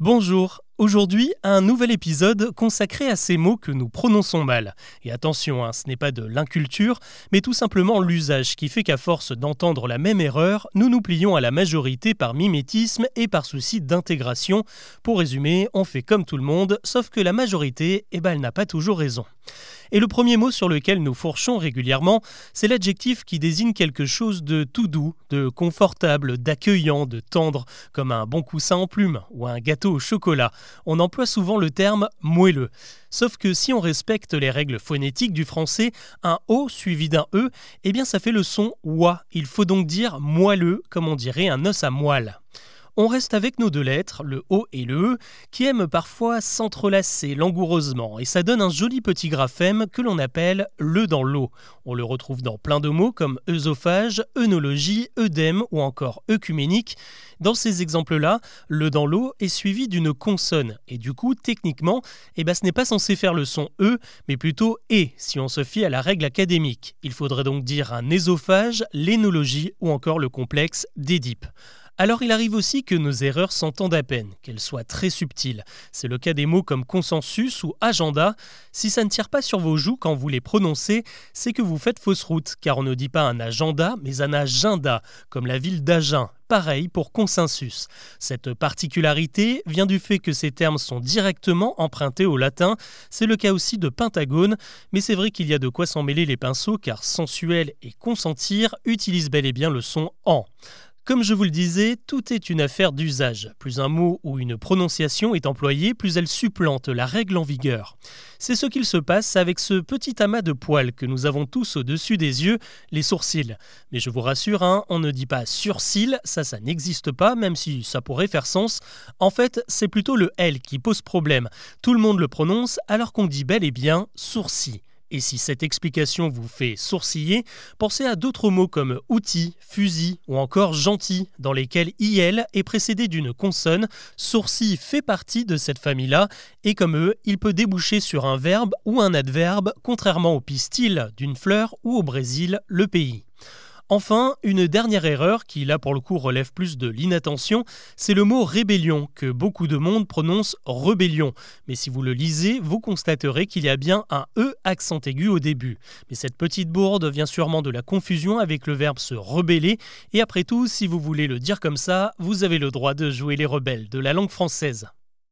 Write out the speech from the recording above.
Bonjour, aujourd'hui un nouvel épisode consacré à ces mots que nous prononçons mal. Et attention, hein, ce n'est pas de l'inculture, mais tout simplement l'usage qui fait qu'à force d'entendre la même erreur, nous nous plions à la majorité par mimétisme et par souci d'intégration. Pour résumer, on fait comme tout le monde, sauf que la majorité, eh ben, elle n'a pas toujours raison. Et le premier mot sur lequel nous fourchons régulièrement, c'est l'adjectif qui désigne quelque chose de tout doux, de confortable, d'accueillant, de tendre, comme un bon coussin en plume ou un gâteau au chocolat. On emploie souvent le terme moelleux. Sauf que si on respecte les règles phonétiques du français, un O suivi d'un E, eh bien ça fait le son OA. Il faut donc dire moelleux, comme on dirait un os à moelle. On reste avec nos deux lettres, le O et le E, qui aiment parfois s'entrelacer langoureusement, et ça donne un joli petit graphème que l'on appelle le dans l'eau. On le retrouve dans plein de mots comme œsophage, œnologie, œdème ou encore œcuménique. Dans ces exemples-là, le dans l'eau est suivi d'une consonne, et du coup, techniquement, eh ben, ce n'est pas censé faire le son E, mais plutôt E, si on se fie à la règle académique. Il faudrait donc dire un ésophage, l'énologie ou encore le complexe d'Édipe. Alors il arrive aussi que nos erreurs s'entendent à peine, qu'elles soient très subtiles. C'est le cas des mots comme consensus ou agenda. Si ça ne tire pas sur vos joues quand vous les prononcez, c'est que vous faites fausse route, car on ne dit pas un agenda, mais un agenda, comme la ville d'Agen. Pareil pour consensus. Cette particularité vient du fait que ces termes sont directement empruntés au latin. C'est le cas aussi de pentagone, mais c'est vrai qu'il y a de quoi s'en mêler les pinceaux car sensuel et consentir utilisent bel et bien le son en. Comme je vous le disais, tout est une affaire d'usage. Plus un mot ou une prononciation est employé, plus elle supplante la règle en vigueur. C'est ce qu'il se passe avec ce petit amas de poils que nous avons tous au-dessus des yeux, les sourcils. Mais je vous rassure, hein, on ne dit pas surcils, ça ça n'existe pas, même si ça pourrait faire sens. En fait, c'est plutôt le L qui pose problème. Tout le monde le prononce alors qu'on dit bel et bien sourcil. Et si cette explication vous fait sourciller, pensez à d'autres mots comme outil, fusil ou encore gentil, dans lesquels IL est précédé d'une consonne. Sourcil fait partie de cette famille-là, et comme eux, il peut déboucher sur un verbe ou un adverbe, contrairement au pistil d'une fleur ou au Brésil, le pays. Enfin, une dernière erreur qui là pour le coup relève plus de l'inattention, c'est le mot rébellion que beaucoup de monde prononce rébellion. Mais si vous le lisez, vous constaterez qu'il y a bien un E accent aigu au début. Mais cette petite bourde vient sûrement de la confusion avec le verbe se rebeller. Et après tout, si vous voulez le dire comme ça, vous avez le droit de jouer les rebelles de la langue française.